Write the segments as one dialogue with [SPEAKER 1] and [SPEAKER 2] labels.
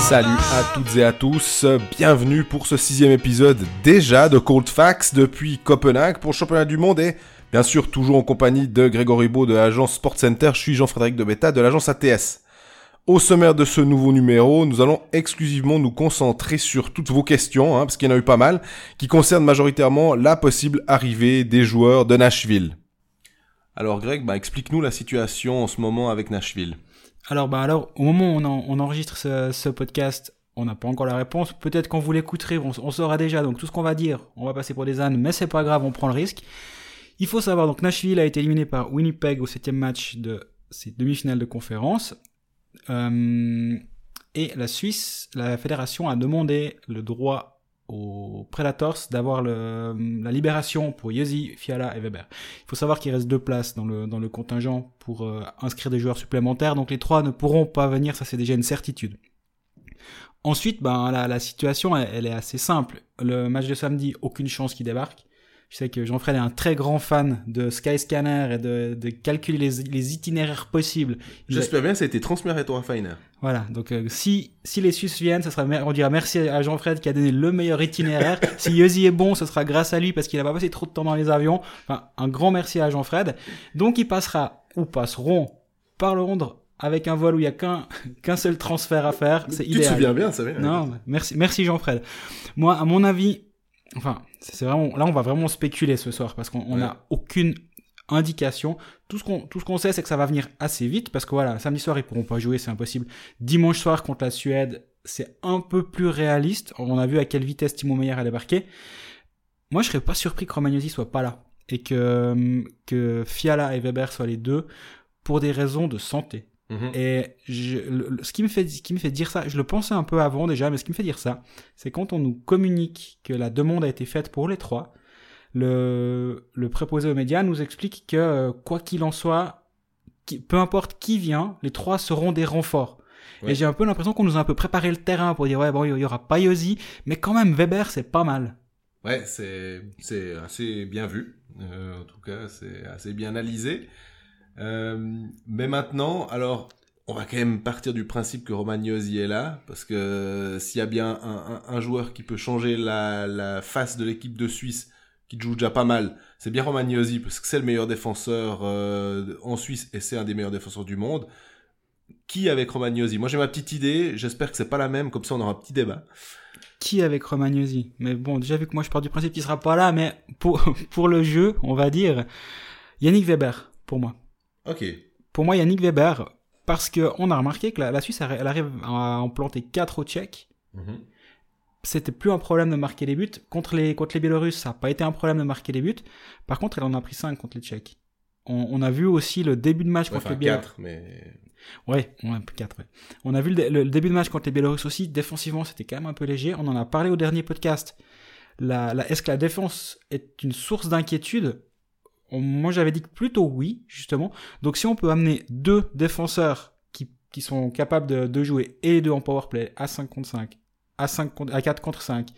[SPEAKER 1] Salut à toutes et à tous, bienvenue pour ce sixième épisode déjà de Cold Facts depuis Copenhague pour championnat du monde et bien sûr toujours en compagnie de Grégory Beau de l'agence Sport Center, je suis Jean-Frédéric de Beta de l'agence ATS. Au sommaire de ce nouveau numéro, nous allons exclusivement nous concentrer sur toutes vos questions, hein, parce qu'il y en a eu pas mal, qui concernent majoritairement la possible arrivée des joueurs de Nashville. Alors Greg, bah, explique-nous la situation en ce moment avec Nashville.
[SPEAKER 2] Alors, bah alors, au moment où on, enregistre ce, podcast, on n'a pas encore la réponse. Peut-être quand vous l'écouterez, on, saura déjà. Donc tout ce qu'on va dire, on va passer pour des ânes, mais c'est pas grave, on prend le risque. Il faut savoir, donc Nashville a été éliminé par Winnipeg au septième match de ses demi-finales de conférence. Euh, et la Suisse, la fédération a demandé le droit aux Predators d'avoir la libération pour Yossi, Fiala et Weber. Il faut savoir qu'il reste deux places dans le, dans le contingent pour euh, inscrire des joueurs supplémentaires, donc les trois ne pourront pas venir, ça c'est déjà une certitude. Ensuite, ben, la, la situation, est assez simple. Le match de samedi, aucune chance qu'il débarque. Je sais que Jean-Fred est un très grand fan de Skyscanner et de, de calculer les, les, itinéraires possibles.
[SPEAKER 1] J'espère bien, ça a été transmis à toi, Feiner.
[SPEAKER 2] Voilà, donc euh, si si les Suisses viennent, ça sera on dira merci à Jean-Fred qui a donné le meilleur itinéraire. si Yossi est bon, ce sera grâce à lui parce qu'il n'a pas passé trop de temps dans les avions. Enfin, un grand merci à Jean-Fred. Donc il passera ou passeront par Londres avec un vol où il y a qu'un qu'un seul transfert à faire. C'est idéal.
[SPEAKER 1] Tu te souviens bien, ça va.
[SPEAKER 2] Non, merci merci Jean-Fred. Moi, à mon avis, enfin, c'est vraiment, là, on va vraiment spéculer ce soir parce qu'on n'a aucune indication. Tout ce qu'on, tout ce qu'on sait, c'est que ça va venir assez vite parce que voilà, samedi soir, ils pourront pas jouer, c'est impossible. Dimanche soir contre la Suède, c'est un peu plus réaliste. On a vu à quelle vitesse Timo Meyer a débarqué. Moi, je serais pas surpris que Romagnosi soit pas là et que, que Fiala et Weber soient les deux pour des raisons de santé. Mhm. Et je, ce, qui me fait, ce qui me fait dire ça, je le pensais un peu avant déjà, mais ce qui me fait dire ça, c'est quand on nous communique que la demande a été faite pour les trois, le, le préposé aux médias nous explique que euh, quoi qu'il en soit, peu importe qui vient, les trois seront des renforts. Et j'ai un peu l'impression qu'on nous a un peu préparé le terrain pour dire ouais bon il y aura pas mais quand même Weber c'est pas mal.
[SPEAKER 1] Ouais c'est c'est assez bien vu, euh, en tout cas c'est assez bien analysé. Euh, mais maintenant, alors, on va quand même partir du principe que Romagnosi est là, parce que s'il y a bien un, joueur qui peut changer la, face de l'équipe de Suisse, qui joue déjà pas mal, c'est bien Romagnosi, parce que c'est le meilleur défenseur euh, en Suisse et c'est un des meilleurs défenseurs du monde. Qui avec Romagnosi Moi j'ai ma petite idée, j'espère que c'est pas la même, comme ça on aura un petit débat.
[SPEAKER 2] Qui avec Romagnosi Mais bon, déjà vu que moi je pars du principe qu'il sera pas là, mais pour le jeu, on va dire Yannick Weber, pour moi.
[SPEAKER 1] Ok.
[SPEAKER 2] Pour moi, Yannick Weber, parce qu'on a remarqué que la, Suisse, elle arrive à en planter 4 au Tchèque. Mhm. C'était plus un problème de marquer les buts. Contre les, contre les Biélorusses, ça n'a pas été un problème de marquer les buts. Par contre, elle en a pris 5 contre les Tchèques. On, a vu aussi le début de match contre les Biélorusses. 4,
[SPEAKER 1] mais.
[SPEAKER 2] Ouais, ouais, 4, ouais. On a vu le, début de match contre les Biélorusses aussi. Défensivement, c'était quand même un peu léger. On en a parlé au dernier podcast. La, la, est-ce que la défense est une source d'inquiétude? Moi j'avais dit plutôt oui, justement. Donc si on peut amener deux défenseurs qui, qui sont capables de, jouer et deux en powerplay à 5 contre 5, à, 5 contre, à 4 contre 5,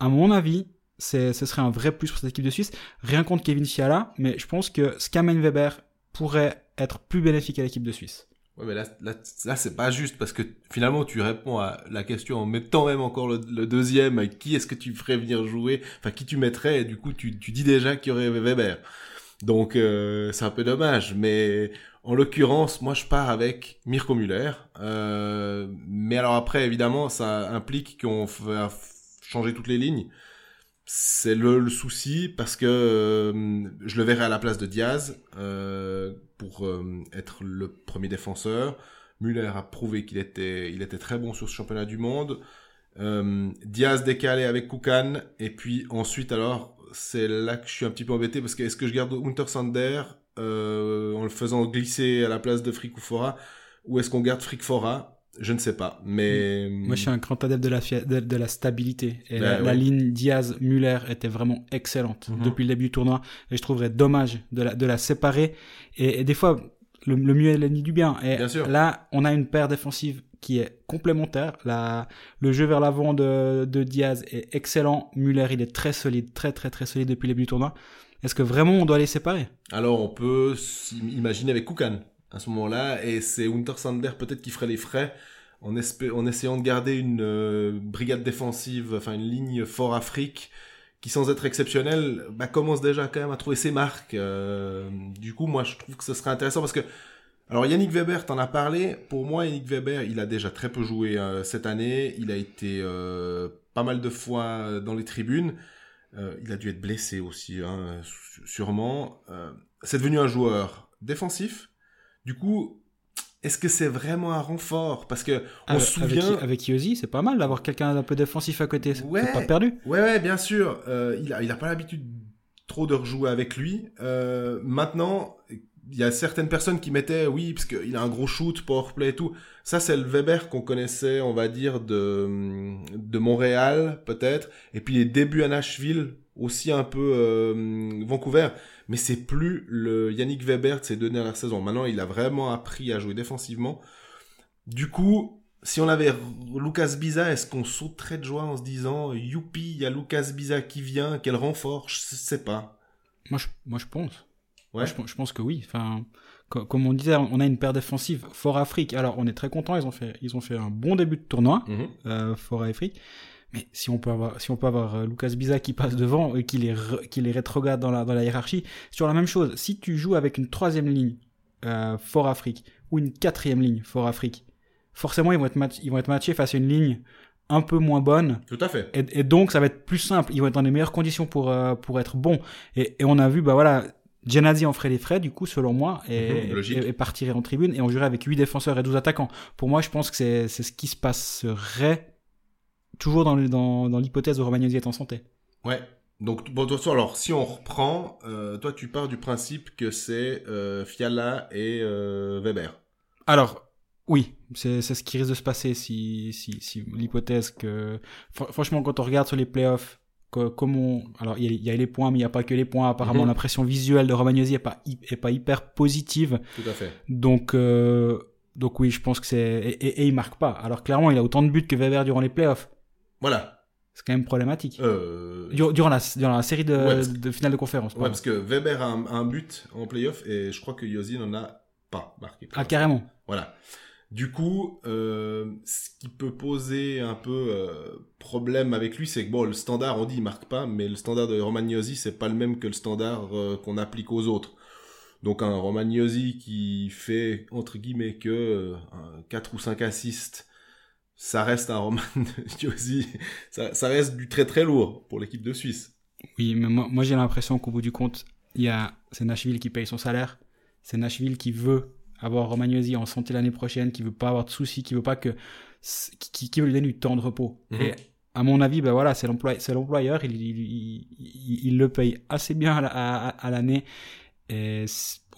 [SPEAKER 2] à mon avis, ce serait un vrai plus pour cette équipe de Suisse. Rien contre Kevin Fiala, mais je pense que Skamen Weber pourrait être plus bénéfique à l'équipe de Suisse.
[SPEAKER 1] Ouais, mais là, là, là c'est pas juste parce que finalement tu réponds à la question en mettant même encore le, deuxième. Qui est-ce que tu ferais venir jouer? Enfin, qui tu mettrais? Et du coup, tu, tu dis déjà qu'il y aurait Weber. Donc euh, c'est un peu dommage, mais en l'occurrence, moi je pars avec Mirko Muller. Euh, mais alors après, évidemment, ça implique qu'on va changer toutes les lignes. C'est le, souci parce que euh, je le verrai à la place de Diaz euh, pour euh, être le premier défenseur. Muller a prouvé qu'il était, il était très bon sur ce championnat du monde. Diaz décalé avec Koukan et puis ensuite alors c'est là que je suis un petit peu embêté parce que est-ce que je garde Hunter Sander euh, en le faisant glisser à la place de Frick ou est-ce qu'on garde Frick je ne sais pas, mais
[SPEAKER 2] moi je suis un grand adepte de la de, la stabilité. Et ben la, ligne Diaz Muller était vraiment excellente mhm. depuis le début du tournoi. Et je trouverais dommage de la de la séparer. Et, des fois le, mieux est l'ennemi du bien. Et là on a une paire défensive qui est complémentaire. Le jeu vers l'avant de, Diaz est excellent. Muller, il est très solide, très très très solide depuis le début du tournoi. Est-ce que vraiment on doit les séparer?
[SPEAKER 1] Alors on peut imaginer avec Koukan à ce moment-là, et c'est Hunter Sander peut-être qui ferait les frais en, en essayant de garder une euh, brigade défensive, enfin une ligne fort Afrique, qui sans être exceptionnelle, bah, commence déjà quand même à trouver ses marques. Euh, du coup, moi, je trouve que ce serait intéressant parce que alors Yannick Weber, t'en as parlé. Pour moi, Yannick Weber, il a déjà très peu joué euh, cette année. Il a été euh, pas mal de fois dans les tribunes. Euh, il a dû être blessé aussi, hein, sûrement. c'est devenu un joueur défensif. Du coup, est-ce que c'est vraiment un renfort? Parce que on se souvient
[SPEAKER 2] avec, c'est pas mal d'avoir quelqu'un d'un peu défensif à côté. Ouais, pas perdu.
[SPEAKER 1] Ouais, ouais, bien sûr. il a, il a pas l'habitude trop de rejouer avec lui. maintenant, il y a certaines personnes qui mettaient, oui, parce qu'il a un gros shoot, powerplay et tout. Ça, c'est le Weber qu'on connaissait, on va dire, de, de Montréal, peut-être. Et puis les débuts à Nashville, aussi un peu euh, Vancouver. Mais c'est plus le Yannick Weber de ces deux dernières saisons. Maintenant, il a vraiment appris à jouer défensivement. Du coup, si on avait Lucas Biza, est-ce qu'on sauterait de joie en se disant, youpi, il y a Lucas Biza qui vient, quel renfort? Je sais pas.
[SPEAKER 2] Moi, je, moi, je pense. Ouais. Je, pense que oui. Enfin, comme on disait, on a une paire défensive Fort Afrique. Alors, on est très content. Ils ont fait, ils ont fait un bon début de tournoi, euh, Fort Afrique. Mais si on peut avoir, si on peut avoir euh, Lucas Biza qui passe devant et qui les, qui les rétrograde dans la, dans la hiérarchie, sur la même chose. Si tu joues avec une troisième ligne euh, Fort Afrique ou une quatrième ligne Fort Afrique, forcément ils vont être match, ils vont être matchés face à une ligne un peu moins bonne.
[SPEAKER 1] Tout à fait.
[SPEAKER 2] Et, donc ça va être plus simple. Ils vont être dans les meilleures conditions pour euh, pour être bons. Et, et on a vu, bah voilà, Genadi en ferait les frais, du coup, selon moi, et, mhm, partirait en tribune, et on jouerait avec 8 défenseurs et 12 attaquants. Pour moi, je pense que c'est ce qui se passerait toujours dans l'hypothèse dans, où Romagnosi est en santé.
[SPEAKER 1] Ouais. Donc, bon, alors, si on reprend, euh, toi, tu pars du principe que c'est euh, Fiala et euh, Weber.
[SPEAKER 2] Alors, oui, c'est ce qui risque de se passer si, si, si l'hypothèse que... Franchement, quand on regarde sur les playoffs, comment alors il y, a les points mais il n'y a pas que les points. Apparemment mhm. l'impression visuelle de Romagnosi est pas est pas hyper positive.
[SPEAKER 1] Tout à fait.
[SPEAKER 2] Donc euh, donc oui je pense que c'est et, et, il marque pas. Alors clairement il a autant de buts que Weber durant les playoffs.
[SPEAKER 1] Voilà.
[SPEAKER 2] C'est quand même problématique. Euh... durant la durant la série de, de finale de conférence
[SPEAKER 1] ouais parce que Weber a un, but en playoff et je crois que Yosi n'en a pas marqué.
[SPEAKER 2] Ah carrément.
[SPEAKER 1] Voilà du coup, euh, ce qui peut poser un peu euh, problème avec lui, c'est que bon, le standard, on dit il marque pas, mais le standard de Romagnosi, c'est pas le même que le standard euh, qu'on applique aux autres. Donc un Romagnosi qui fait entre guillemets que 4 ou 5 assists, ça reste un Romagnosi, ça, ça reste du très très lourd pour l'équipe de Suisse.
[SPEAKER 2] Oui, mais moi, moi j'ai l'impression qu'au bout du compte, il y a c'est Nashville qui paye son salaire, c'est Nashville qui veut avoir Romagnosi en santé l'année prochaine, qui veut pas avoir de soucis, qui veut pas que, qui, qui veut lui donner du temps de repos. Mhm. Et à mon avis, ben voilà, c'est l'employeur, il, il, il, le paye assez bien à, l'année. Et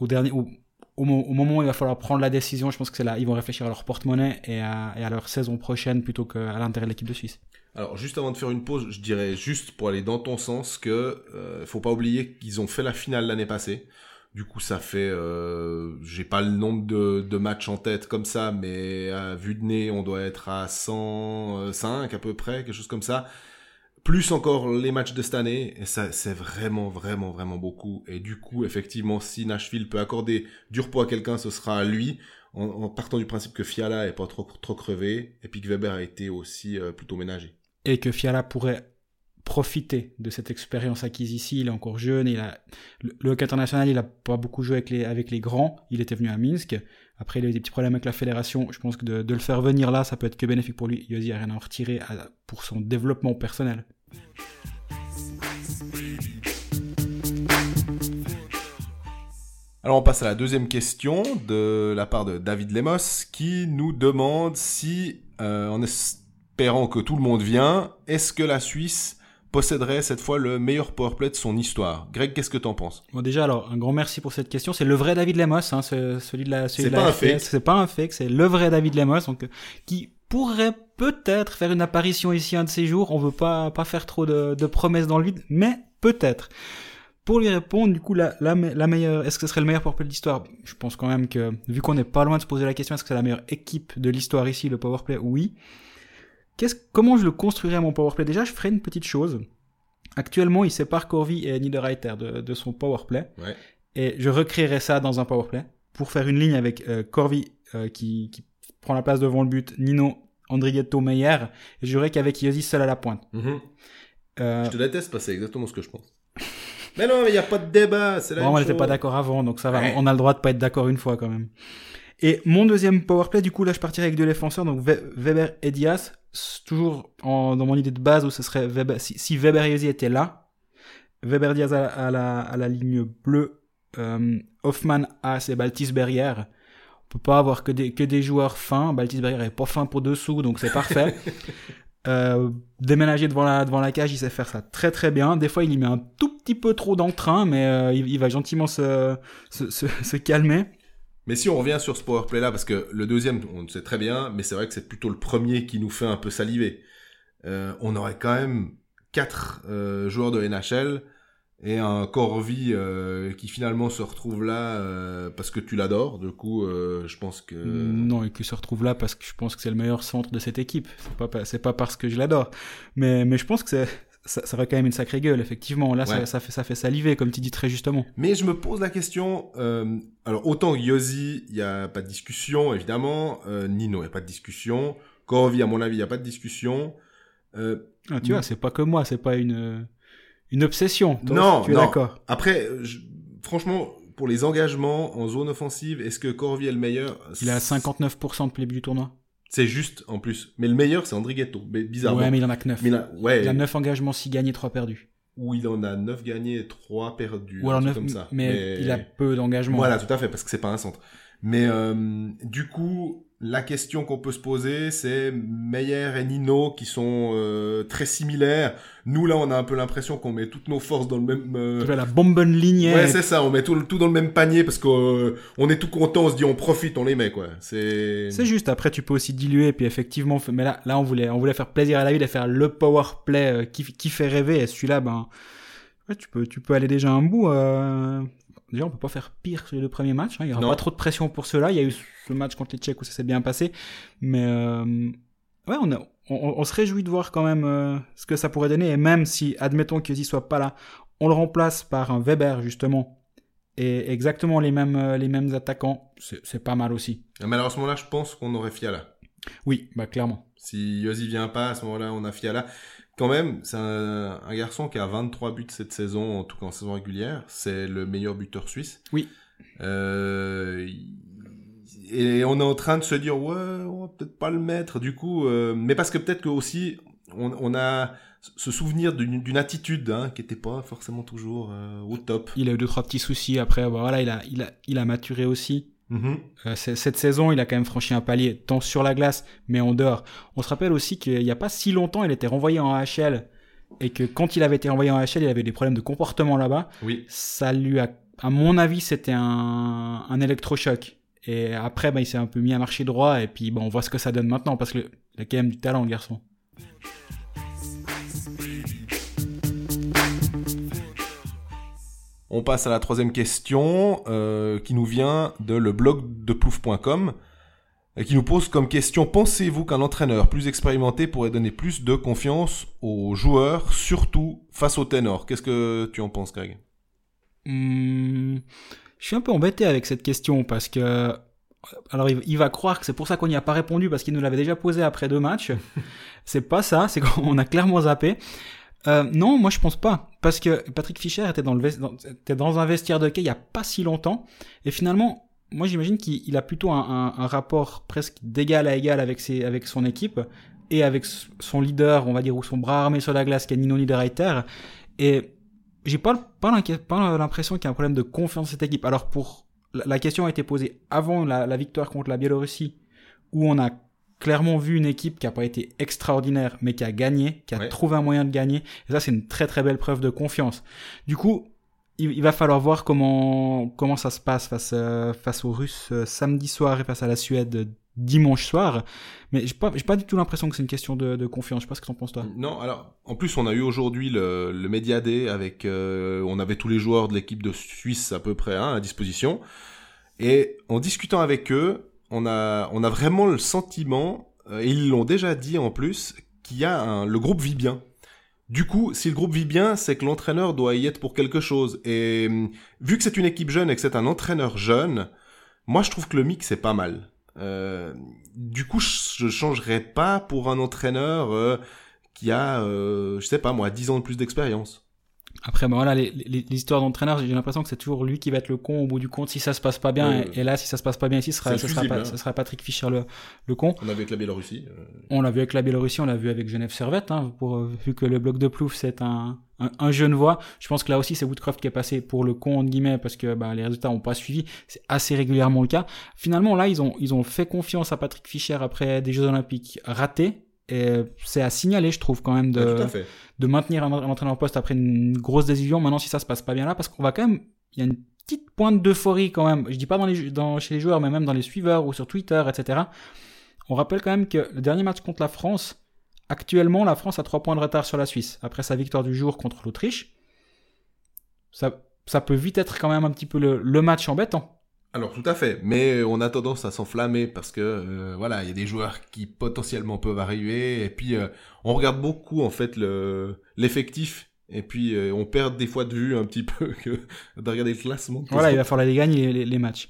[SPEAKER 2] au dernier, au, au, moment où il va falloir prendre la décision, je pense que c'est là, ils vont réfléchir à leur porte-monnaie et à, et à leur saison prochaine plutôt qu'à l'intérêt de l'équipe de Suisse.
[SPEAKER 1] Alors juste avant de faire une pause, je dirais juste pour aller dans ton sens que euh, faut pas oublier qu'ils ont fait la finale l'année passée. Du coup, ça fait, euh, j'ai pas le nombre de, de, matchs en tête comme ça, mais à vue de nez, on doit être à 105 à peu près, quelque chose comme ça. Plus encore les matchs de cette année, et ça, c'est vraiment, vraiment, vraiment beaucoup. Et du coup, effectivement, si Nashville peut accorder du repos à quelqu'un, ce sera à lui, en, partant du principe que Fiala est pas trop, trop crevé, et puis que Weber a été aussi euh, plutôt ménagé.
[SPEAKER 2] Et que Fiala pourrait profiter de cette expérience acquise ici. Il est encore jeune. Il a le, hockey international, il a pas beaucoup joué avec les grands. Il était venu à Minsk. Après, il a eu des petits problèmes avec la fédération. Je pense que de, le faire venir là, ça peut être que bénéfique pour lui. Yosi a rien à en retirer pour son développement personnel.
[SPEAKER 1] Alors on passe à la deuxième question de la part de David Lemos qui nous demande si, euh, en espérant que tout le monde vient, est-ce que la Suisse posséderait cette fois le meilleur powerplay de son histoire. Greg, qu'est-ce que t'en penses?
[SPEAKER 2] Bon déjà alors un grand merci pour cette question. C'est le vrai David Lemos, hein, celui de la.
[SPEAKER 1] C'est pas, un fake.
[SPEAKER 2] C'est pas un fake, c'est le vrai David Lemos, donc euh, qui pourrait peut-être faire une apparition ici un de ces jours. On veut pas pas faire trop de, de promesses dans le vide, mais peut-être. Pour lui répondre, du coup, la, la, la meilleure, est-ce que ce serait le meilleur powerplay de l'histoire? Je pense quand même que, vu qu'on n'est pas loin de se poser la question, est-ce que c'est la meilleure équipe de l'histoire ici, le powerplay Oui comment je le construirais mon powerplay Déjà, je ferai une petite chose. Actuellement, il sépare Corvi et Niederreiter de, de son powerplay. Et je recréerai ça dans un powerplay pour faire une ligne avec euh, Corvi euh, qui, prend la place devant le but Nino Andrigetto Meyer. Et je dirais qu'avec Yossi seul à la pointe.
[SPEAKER 1] Mhm.
[SPEAKER 2] Euh,
[SPEAKER 1] Je te déteste parce que c'est exactement ce que je pense. mais non, mais il n'y a pas de débat. C'est la
[SPEAKER 2] Bon, on n'était pas d'accord avant, donc ça va.
[SPEAKER 1] Ouais.
[SPEAKER 2] On a le droit de pas être d'accord une fois quand même. Et mon deuxième powerplay, du coup, là, je partirais avec deux défenseurs, donc Weber et Diaz. Toujours en- dans mon idée de base où ce serait Weber, si, si Weber étaient là, Weber Diaz à, à la, à la ligne bleue, euh, Hoffman As et Baltis-Berrière. On peut pas avoir que des, que des joueurs fins. Baltis-Berrière est pas fin pour dessous, donc c'est parfait. Euh, déménager devant la, devant la cage, il sait faire ça très très bien. Des fois, il y met un tout petit peu trop d'entrain, mais euh, il, il va gentiment se, se, se, se calmer.
[SPEAKER 1] Mais si on revient sur ce powerplay là, parce que le deuxième, on le sait très bien, mais c'est vrai que c'est plutôt le premier qui nous fait un peu saliver. Euh, on aurait quand même quatre euh, joueurs de NHL et un Corvi euh, qui finalement se retrouve là euh, parce que tu l'adores. Du coup, je pense que
[SPEAKER 2] Non, et qu'il se retrouve là parce que je pense que c'est le meilleur centre de cette équipe. C'est pas, pas parce que je l'adore. Mais, mais je pense que c'est, ça, ça aurait quand même une sacrée gueule, effectivement. Là, ça,
[SPEAKER 1] Ouais.
[SPEAKER 2] ça, fait, ça fait saliver, comme tu dis très justement.
[SPEAKER 1] Mais je me pose la question, euh, alors autant Yossi, il n'y a pas de discussion, évidemment, euh, Nino, il n'y a pas de discussion, Corvi, à mon avis, il n'y a pas de discussion. Euh,
[SPEAKER 2] Ah, tu vois, c'est pas que moi, c'est pas une, une obsession. Toi,
[SPEAKER 1] Non,
[SPEAKER 2] tu es d'accord.
[SPEAKER 1] après, je- franchement, pour les engagements en zone offensive, est-ce que Corvi est le meilleur?
[SPEAKER 2] Il est à 59% depuis le début du tournoi.
[SPEAKER 1] C'est juste, en plus. Mais le meilleur, c'est André Ghetto, mais bizarrement.
[SPEAKER 2] Ouais, mais il en a que 9.
[SPEAKER 1] Mais il a- ouais,
[SPEAKER 2] Il a 9 engagements, 6 gagnés, 3 perdus.
[SPEAKER 1] où il en a 9 gagnés et 3 perdus.
[SPEAKER 2] Ou alors
[SPEAKER 1] truc
[SPEAKER 2] 9,
[SPEAKER 1] comme ça.
[SPEAKER 2] mais, il a peu d'engagement.
[SPEAKER 1] Voilà, tout à fait, parce que c'est pas un centre. Mais euh, du coup, la question qu'on peut se poser, c'est Meyer et Nino qui sont euh, très similaires. Nous là, on a un peu l'impression qu'on met toutes nos forces dans le même. euh,
[SPEAKER 2] la bonne ligne.
[SPEAKER 1] Ouais, c'est ça. On met tout, tout dans le même panier parce qu'on on est tout content. On se dit, on profite, on les met quoi. C'est.
[SPEAKER 2] C'est juste, après tu peux aussi diluer, puis effectivement, mais là, là on, voulait, on voulait faire plaisir à la ville et faire le power play euh, qui, qui fait rêver, et celui-là, ben, ouais, tu, peux, tu peux aller déjà un bout. Déjà, on peut pas faire pire sur les deux premiers matchs, hein. il y aura
[SPEAKER 1] Non.
[SPEAKER 2] pas trop de pression pour ceux-là, il y a eu ce match contre les Tchèques où ça s'est bien passé, mais euh... ouais, on, a- on, on se réjouit de voir quand même euh, ce que ça pourrait donner, et même si, admettons qu'il soit pas là, on le remplace par un Weber, justement, et exactement les mêmes, euh, les mêmes attaquants, c'est c'est pas mal aussi.
[SPEAKER 1] Mais alors à ce moment-là, je pense qu'on aurait Fiala.
[SPEAKER 2] Oui, bah clairement.
[SPEAKER 1] Si Yossi vient pas, à ce moment-là, on a Fiala. Quand même, c'est un, un garçon qui a 23 buts cette saison, en tout cas en saison régulière. C'est le meilleur buteur suisse.
[SPEAKER 2] Oui.
[SPEAKER 1] Euh, et on est en train de se dire, ouais, on va peut-être pas le mettre, du coup. euh, mais parce que peut-être que aussi, on, on a ce souvenir d'une attitude hein, qui était pas forcément toujours euh, au top.
[SPEAKER 2] Il a eu deux trois petits soucis après. Voilà, il a, il a, il a maturé aussi.
[SPEAKER 1] Mhm.
[SPEAKER 2] Euh, cette saison, il a quand même franchi un palier, tant sur la glace, mais en dehors. On se rappelle aussi qu'il n'y a pas si longtemps, il était renvoyé en AHL et que quand il avait été renvoyé en AHL, il avait des problèmes de comportement là-bas.
[SPEAKER 1] Oui.
[SPEAKER 2] Ça lui a, à mon avis, c'était un, un électrochoc. Et après, bah, il s'est un peu mis à marcher droit et puis bah, on voit ce que ça donne maintenant parce que il a quand même du talent, le garçon.
[SPEAKER 1] On passe à la troisième question euh, qui nous vient de le blog de plouf.com et qui nous pose comme question pensez-vous qu'un entraîneur plus expérimenté pourrait donner plus de confiance aux joueurs, surtout face aux ténors Qu'est-ce que tu en penses, Greg?
[SPEAKER 2] Hmm, je suis un peu embêté avec cette question parce que alors il, il va croire que c'est pour ça qu'on n'y a pas répondu parce qu'il nous l'avait déjà posé après deux matchs. c'est pas ça, c'est qu'on a clairement zappé. Euh, non, moi je pense pas. Parce que Patrick Fischer était dans le un vestiaire de quai il y a pas si longtemps. Et finalement moi j'imagine qu'il il a plutôt un, rapport presque d'égal à égal avec ses avec son équipe et avec son leader on va dire ou son bras armé sur la glace qui est Nino Niederreiter. Et j'ai pas, pas l'impression qu'il y a un problème de confiance dans cette équipe. Alors pour la, la question a été posée avant la, la victoire contre la Biélorussie, où on a clairement vu une équipe qui a pas été extraordinaire, mais qui a gagné, qui a
[SPEAKER 1] Ouais.
[SPEAKER 2] trouvé un moyen de gagner. Et ça, c'est une très très belle preuve de confiance. Du coup, il, il va falloir voir comment comment ça se passe face euh, face aux Russes euh, samedi soir et face à la Suède euh, dimanche soir. Mais j'ai pas j'ai pas du tout l'impression que c'est une question de, de confiance. Je sais pas ce que t'en penses toi.
[SPEAKER 1] Non, alors en plus on a eu aujourd'hui le, le Media Day avec, euh, on avait tous les joueurs de l'équipe de Suisse à peu près hein, à disposition, et en discutant avec eux, on a, on a vraiment le sentiment, euh, et ils l'ont déjà dit en plus, qu'il y a un, le groupe vit bien. Du coup, si le groupe vit bien, c'est que l'entraîneur doit y être pour quelque chose. Et hum, vu que c'est une équipe jeune et que c'est un entraîneur jeune, moi je trouve que le mix est pas mal. Euh, du coup, je changerais pas pour un entraîneur euh, qui a, euh, je sais pas moi, 10 ans de plus d'expérience.
[SPEAKER 2] Après, ben voilà, les, les, les histoires d'entraîneur, j'ai l'impression que c'est toujours lui qui va être le con au bout du compte si ça se passe pas bien.
[SPEAKER 1] Ouais.
[SPEAKER 2] Et, et là, si ça se passe pas bien ici, ce sera, ce sera, pas-
[SPEAKER 1] hein.
[SPEAKER 2] ce sera Patrick Fischer le, le con.
[SPEAKER 1] On avait avec la Biélorussie. euh,
[SPEAKER 2] On l'a vu avec la Biélorussie, on l'a vu avec Genève Servette, hein, pour, euh, vu que le bloc de Plouf c'est un, un, un jeune voix. Je pense que là aussi c'est Woodcroft qui est passé pour le con entre guillemets parce que bah, les résultats n'ont pas suivi. C'est assez régulièrement le cas. Finalement là ils ont ils ont fait confiance à Patrick Fischer après des Jeux Olympiques ratés. Et c'est à signaler, je trouve, quand même, de,
[SPEAKER 1] ouais,
[SPEAKER 2] de maintenir un, un entraîneur en poste après une grosse décision. Maintenant, si ça se passe pas bien là, parce qu'on va quand même, il y a une petite pointe d'euphorie quand même. Je dis pas dans les, dans, chez les joueurs, mais même dans les suiveurs ou sur Twitter, etc. On rappelle quand même que le dernier match contre la France, actuellement, la France a trois points de retard sur la Suisse après sa victoire du jour contre l'Autriche. Ça, ça peut vite être quand même un petit peu le, le match embêtant.
[SPEAKER 1] Alors tout à fait, mais on a tendance à s'enflammer parce que euh, voilà, il y a des joueurs qui potentiellement peuvent arriver et puis euh, on regarde beaucoup en fait le l'effectif et puis euh, on perd des fois de vue un petit peu que de regarder le classement.
[SPEAKER 2] Voilà, il va falloir les gagner les, les, les matchs.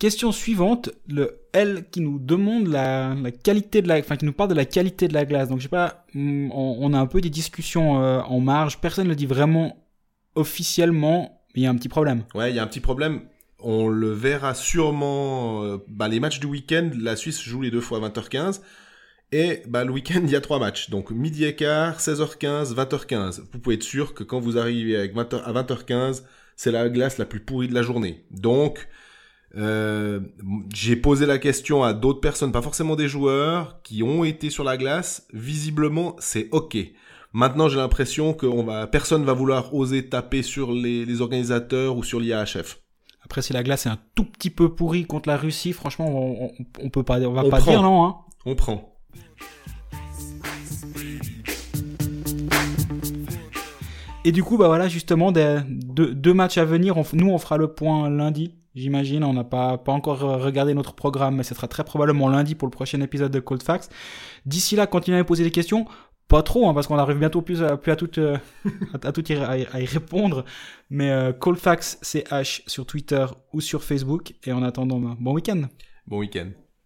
[SPEAKER 2] Question suivante, le L qui nous demande la, la qualité de la, enfin qui nous parle de la qualité de la glace. Donc je sais pas, hmm, on, on a un peu des discussions euh, en marge. Personne ne le dit vraiment officiellement, mais il y a un petit problème.
[SPEAKER 1] Ouais, il y a un petit problème. On le verra sûrement. euh, bah, les matchs du week-end, la Suisse joue les deux fois à 20h15. Et bah, le week-end, il y a trois matchs. Donc midi et quart, 16h15, 20h15. Vous pouvez être sûr que quand vous arrivez avec 20h à 20h15, c'est la glace la plus pourrie de la journée. Donc, euh, j'ai posé la question à d'autres personnes, pas forcément des joueurs, qui ont été sur la glace. Visiblement, c'est OK. Maintenant, j'ai l'impression que on personne va vouloir oser taper sur les, les organisateurs ou sur l'IAHF.
[SPEAKER 2] Après, si la glace est un tout petit peu pourrie contre la Russie, franchement, on, on, on peut pas, on va
[SPEAKER 1] On
[SPEAKER 2] pas
[SPEAKER 1] prend.
[SPEAKER 2] dire non. Hein.
[SPEAKER 1] On prend.
[SPEAKER 2] Et du coup, bah voilà, justement, des, deux, deux matchs à venir. On nous, on fera le point lundi, j'imagine. On n'a pas, pas encore regardé notre programme, mais ce sera très probablement lundi pour le prochain épisode de Cold Facts. D'ici là, continuez à me poser des questions. Pas trop, hein, parce qu'on arrive bientôt plus à, plus à tout, euh, à, tout y, à, y répondre. Mais euh, Cold Facts, c'est H sur Twitter ou sur Facebook. Et en attendant, bah, bon week-end.
[SPEAKER 1] Bon week-end.